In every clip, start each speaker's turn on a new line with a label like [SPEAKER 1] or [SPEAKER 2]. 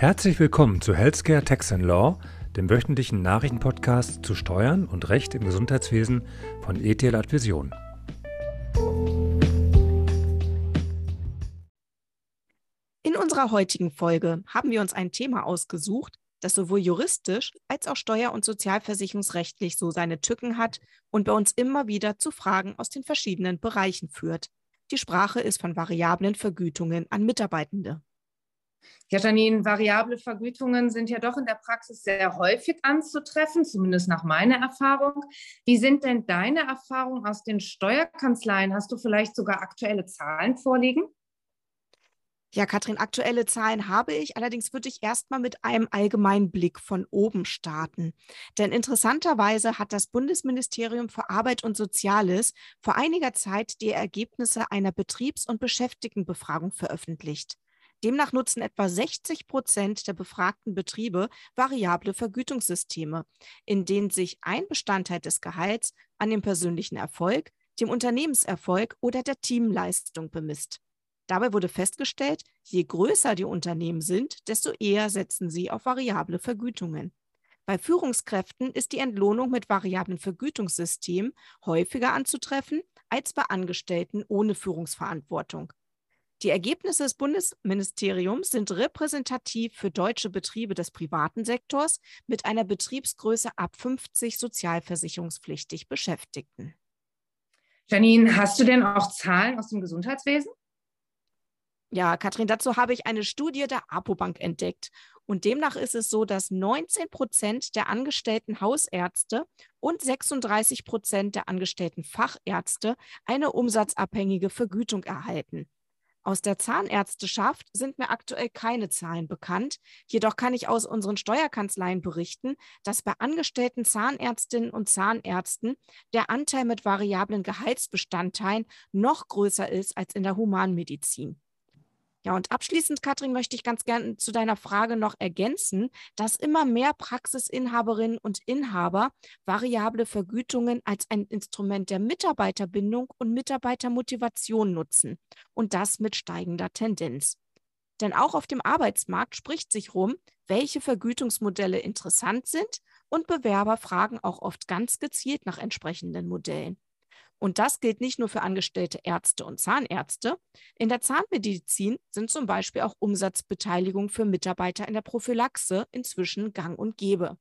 [SPEAKER 1] Herzlich willkommen zu Healthcare Tax and Law, dem wöchentlichen Nachrichtenpodcast zu Steuern und Recht im Gesundheitswesen von ETL Advision.
[SPEAKER 2] In unserer heutigen Folge haben wir uns ein Thema ausgesucht, das sowohl juristisch als auch steuer- und sozialversicherungsrechtlich so seine Tücken hat und bei uns immer wieder zu Fragen aus den verschiedenen Bereichen führt. Die Sprache ist von variablen Vergütungen an Mitarbeitende.
[SPEAKER 3] Ja, Janine, variable Vergütungen sind ja doch in der Praxis sehr häufig anzutreffen, zumindest nach meiner Erfahrung. Wie sind denn deine Erfahrungen aus den Steuerkanzleien? Hast du vielleicht sogar aktuelle Zahlen vorliegen?
[SPEAKER 2] Ja, Katrin, aktuelle Zahlen habe ich. Allerdings würde ich erstmal mit einem allgemeinen Blick von oben starten. Denn interessanterweise hat das Bundesministerium für Arbeit und Soziales vor einiger Zeit die Ergebnisse einer Betriebs- und Beschäftigtenbefragung veröffentlicht. Demnach nutzen etwa 60 Prozent der befragten Betriebe variable Vergütungssysteme, in denen sich ein Bestandteil des Gehalts an dem persönlichen Erfolg, dem Unternehmenserfolg oder der Teamleistung bemisst. Dabei wurde festgestellt, je größer die Unternehmen sind, desto eher setzen sie auf variable Vergütungen. Bei Führungskräften ist die Entlohnung mit variablen Vergütungssystemen häufiger anzutreffen als bei Angestellten ohne Führungsverantwortung. Die Ergebnisse des Bundesministeriums sind repräsentativ für deutsche Betriebe des privaten Sektors mit einer Betriebsgröße ab 50 sozialversicherungspflichtig Beschäftigten.
[SPEAKER 3] Janine, hast du denn auch Zahlen aus dem Gesundheitswesen?
[SPEAKER 2] Ja, Katrin, dazu habe ich eine Studie der APO-Bank entdeckt. Und demnach ist es so, dass 19 Prozent der angestellten Hausärzte und 36 Prozent der angestellten Fachärzte eine umsatzabhängige Vergütung erhalten. Aus der Zahnärzteschaft sind mir aktuell keine Zahlen bekannt. Jedoch kann ich aus unseren Steuerkanzleien berichten, dass bei angestellten Zahnärztinnen und Zahnärzten der Anteil mit variablen Gehaltsbestandteilen noch größer ist als in der Humanmedizin. Ja, und abschließend, Katrin, möchte ich ganz gerne zu deiner Frage noch ergänzen, dass immer mehr Praxisinhaberinnen und Inhaber variable Vergütungen als ein Instrument der Mitarbeiterbindung und Mitarbeitermotivation nutzen und das mit steigender Tendenz. Denn auch auf dem Arbeitsmarkt spricht sich rum, welche Vergütungsmodelle interessant sind und Bewerber fragen auch oft ganz gezielt nach entsprechenden Modellen. Und das gilt nicht nur für angestellte Ärzte und Zahnärzte. In der Zahnmedizin sind zum Beispiel auch Umsatzbeteiligungen für Mitarbeiter in der Prophylaxe inzwischen gang und gäbe.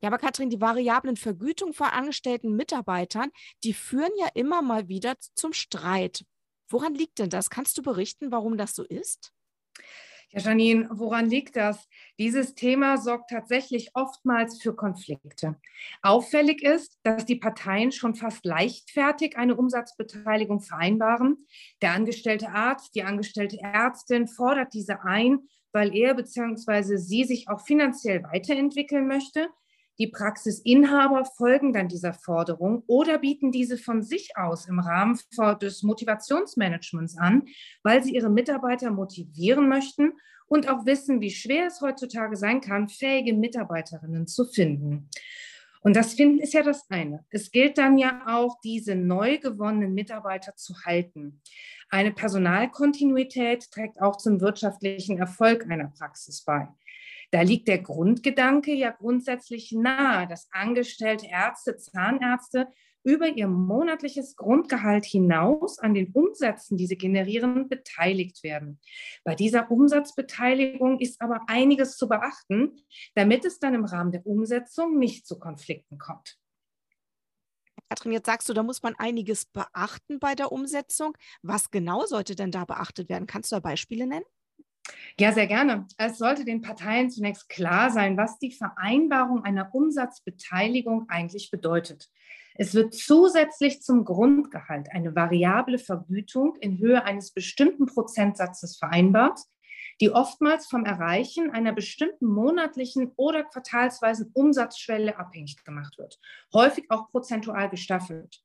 [SPEAKER 2] Ja, aber Katrin, die variablen Vergütungen von angestellten Mitarbeitern, die führen ja immer mal wieder zum Streit. Woran liegt denn das? Kannst du berichten, warum das so ist?
[SPEAKER 3] Ja, Janine, woran liegt das? Dieses Thema sorgt tatsächlich oftmals für Konflikte. Auffällig ist, dass die Parteien schon fast leichtfertig eine Umsatzbeteiligung vereinbaren. Der angestellte Arzt, die angestellte Ärztin fordert diese ein, weil er bzw. sie sich auch finanziell weiterentwickeln möchte. Die Praxisinhaber folgen dann dieser Forderung oder bieten diese von sich aus im Rahmen des Motivationsmanagements an, weil sie ihre Mitarbeiter motivieren möchten und auch wissen, wie schwer es heutzutage sein kann, fähige Mitarbeiterinnen zu finden. Und das Finden ist ja das eine. Es gilt dann ja auch, diese neu gewonnenen Mitarbeiter zu halten. Eine Personalkontinuität trägt auch zum wirtschaftlichen Erfolg einer Praxis bei. Da liegt der Grundgedanke ja grundsätzlich nahe, dass angestellte Ärzte, Zahnärzte über ihr monatliches Grundgehalt hinaus an den Umsätzen, die sie generieren, beteiligt werden. Bei dieser Umsatzbeteiligung ist aber einiges zu beachten, damit es dann im Rahmen der Umsetzung nicht zu Konflikten kommt.
[SPEAKER 2] Katrin, jetzt sagst du, da muss man einiges beachten bei der Umsetzung. Was genau sollte denn da beachtet werden? Kannst du da Beispiele nennen?
[SPEAKER 3] Ja, sehr gerne. Es sollte den Parteien zunächst klar sein, was die Vereinbarung einer Umsatzbeteiligung eigentlich bedeutet. Es wird zusätzlich zum Grundgehalt eine variable Vergütung in Höhe eines bestimmten Prozentsatzes vereinbart, die oftmals vom Erreichen einer bestimmten monatlichen oder quartalsweisen Umsatzschwelle abhängig gemacht wird, häufig auch prozentual gestaffelt.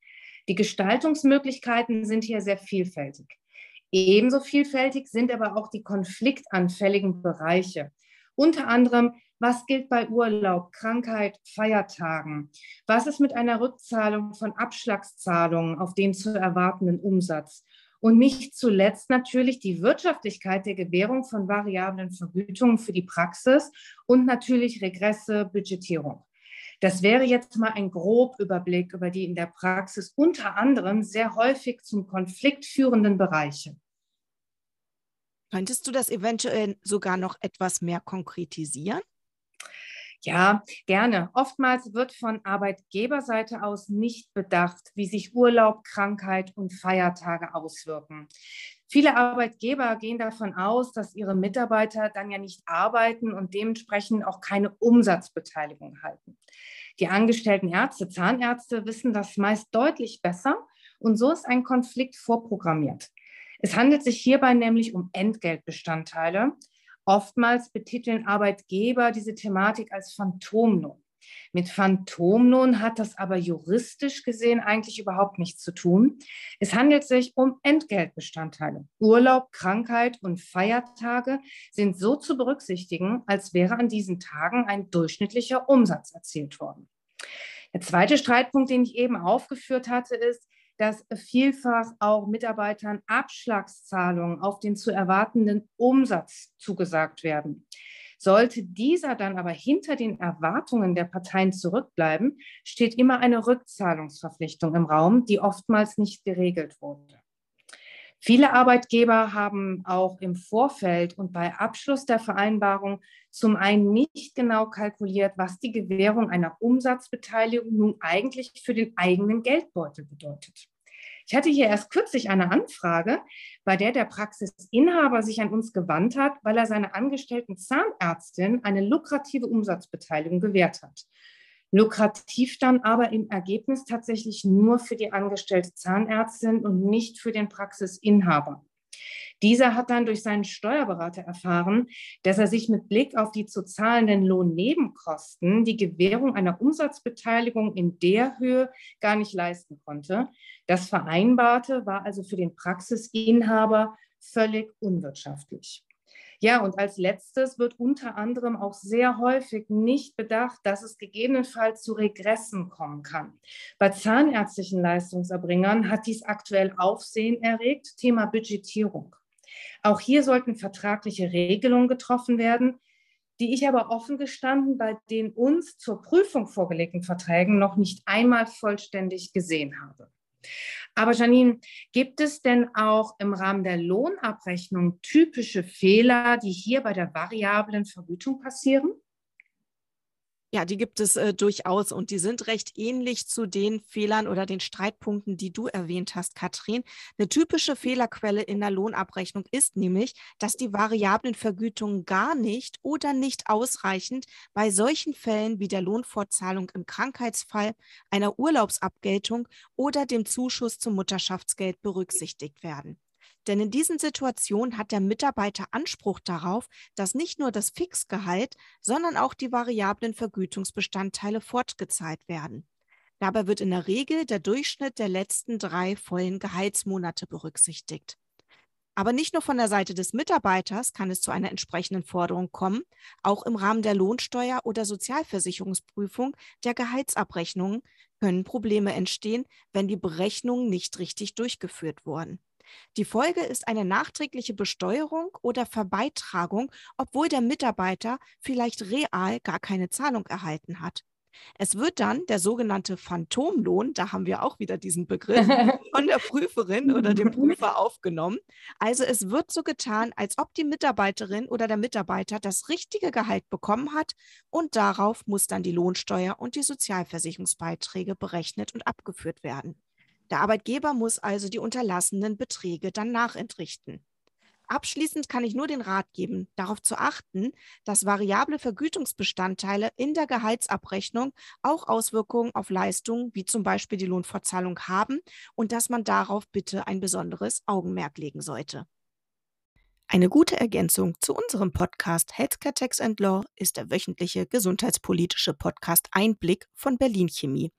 [SPEAKER 3] Die Gestaltungsmöglichkeiten sind hier sehr vielfältig. Ebenso vielfältig sind aber auch die konfliktanfälligen Bereiche. Unter anderem, was gilt bei Urlaub, Krankheit, Feiertagen? Was ist mit einer Rückzahlung von Abschlagszahlungen auf den zu erwartenden Umsatz? und nicht zuletzt natürlich die Wirtschaftlichkeit der Gewährung von variablen Vergütungen für die Praxis und natürlich Regresse, Budgetierung. Das wäre jetzt mal ein Grobüberblick über die in der Praxis unter anderem sehr häufig zum Konflikt führenden Bereiche.
[SPEAKER 2] Könntest du das eventuell sogar noch etwas mehr konkretisieren?
[SPEAKER 3] Ja, gerne. Oftmals wird von Arbeitgeberseite aus nicht bedacht, wie sich Urlaub, Krankheit und Feiertage auswirken. Viele Arbeitgeber gehen davon aus, dass ihre Mitarbeiter dann ja nicht arbeiten und dementsprechend auch keine Umsatzbeteiligung halten. Die angestellten Ärzte, Zahnärzte wissen das meist deutlich besser und so ist ein Konflikt vorprogrammiert. Es handelt sich hierbei nämlich um Entgeltbestandteile, Oftmals betiteln Arbeitgeber diese Thematik als Phantomlohn. Mit Phantomlohn hat das aber juristisch gesehen eigentlich überhaupt nichts zu tun. Es handelt sich um Entgeltbestandteile. Urlaub, Krankheit und Feiertage sind so zu berücksichtigen, als wäre an diesen Tagen ein durchschnittlicher Umsatz erzielt worden. Der zweite Streitpunkt, den ich eben aufgeführt hatte, ist, dass vielfach auch Mitarbeitern Abschlagszahlungen auf den zu erwartenden Umsatz zugesagt werden. Sollte dieser dann aber hinter den Erwartungen der Parteien zurückbleiben, steht immer eine Rückzahlungsverpflichtung im Raum, die oftmals nicht geregelt wurde. Viele Arbeitgeber haben auch im Vorfeld und bei Abschluss der Vereinbarung zum einen nicht genau kalkuliert, was die Gewährung einer Umsatzbeteiligung nun eigentlich für den eigenen Geldbeutel bedeutet. Ich hatte hier erst kürzlich eine Anfrage, bei der der Praxisinhaber sich an uns gewandt hat, weil er seiner angestellten Zahnärztin eine lukrative Umsatzbeteiligung gewährt hat. Lukrativ dann aber im Ergebnis tatsächlich nur für die angestellte Zahnärztin und nicht für den Praxisinhaber. Dieser hat dann durch seinen Steuerberater erfahren, dass er sich mit Blick auf die zu zahlenden Lohnnebenkosten die Gewährung einer Umsatzbeteiligung in der Höhe gar nicht leisten konnte. Das Vereinbarte war also für den Praxisinhaber völlig unwirtschaftlich. Ja, und als letztes wird unter anderem auch sehr häufig nicht bedacht, dass es gegebenenfalls zu Regressen kommen kann. Bei zahnärztlichen Leistungserbringern hat dies aktuell Aufsehen erregt, Thema Budgetierung. Auch hier sollten vertragliche Regelungen getroffen werden, die ich aber offen gestanden bei den uns zur Prüfung vorgelegten Verträgen noch nicht einmal vollständig gesehen habe. Aber Janine, gibt es denn auch im Rahmen der Lohnabrechnung typische Fehler, die hier bei der variablen Vergütung passieren?
[SPEAKER 2] Ja, die gibt es äh, durchaus und die sind recht ähnlich zu den Fehlern oder den Streitpunkten, die du erwähnt hast, Katrin. Eine typische Fehlerquelle in der Lohnabrechnung ist nämlich, dass die variablen Vergütungen gar nicht oder nicht ausreichend bei solchen Fällen wie der Lohnfortzahlung im Krankheitsfall, einer Urlaubsabgeltung oder dem Zuschuss zum Mutterschaftsgeld berücksichtigt werden. Denn in diesen Situationen hat der Mitarbeiter Anspruch darauf, dass nicht nur das Fixgehalt, sondern auch die variablen Vergütungsbestandteile fortgezahlt werden. Dabei wird in der Regel der Durchschnitt der letzten drei vollen Gehaltsmonate berücksichtigt. Aber nicht nur von der Seite des Mitarbeiters kann es zu einer entsprechenden Forderung kommen, auch im Rahmen der Lohnsteuer- oder Sozialversicherungsprüfung der Gehaltsabrechnungen können Probleme entstehen, wenn die Berechnungen nicht richtig durchgeführt wurden. Die Folge ist eine nachträgliche Besteuerung oder Verbeitragung, obwohl der Mitarbeiter vielleicht real gar keine Zahlung erhalten hat. Es wird dann der sogenannte Phantomlohn, da haben wir auch wieder diesen Begriff, von der Prüferin oder dem Prüfer aufgenommen. Also es wird so getan, als ob die Mitarbeiterin oder der Mitarbeiter das richtige Gehalt bekommen hat und darauf muss dann die Lohnsteuer und die Sozialversicherungsbeiträge berechnet und abgeführt werden. Der Arbeitgeber muss also die unterlassenen Beträge dann nachentrichten. Abschließend kann ich nur den Rat geben, darauf zu achten, dass variable Vergütungsbestandteile in der Gehaltsabrechnung auch Auswirkungen auf Leistungen wie zum Beispiel die Lohnfortzahlung haben und dass man darauf bitte ein besonderes Augenmerk legen sollte. Eine gute Ergänzung zu unserem Podcast Healthcare Tax and Law ist der wöchentliche gesundheitspolitische Podcast Einblick von Berlin Chemie.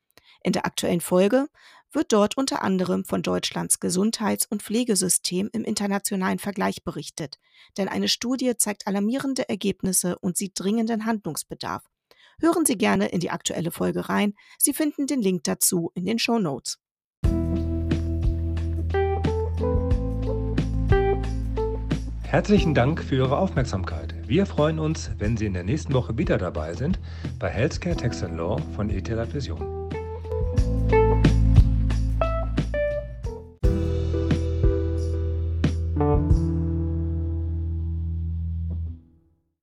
[SPEAKER 2] In der aktuellen Folge wird dort unter anderem von Deutschlands Gesundheits- und Pflegesystem im internationalen Vergleich berichtet, denn eine Studie zeigt alarmierende Ergebnisse und sieht dringenden Handlungsbedarf. Hören Sie gerne in die aktuelle Folge rein. Sie finden den Link dazu in den Show Notes.
[SPEAKER 1] Herzlichen Dank für Ihre Aufmerksamkeit. Wir freuen uns, wenn Sie in der nächsten Woche wieder dabei sind bei Healthcare Tax Law von ETH Vision.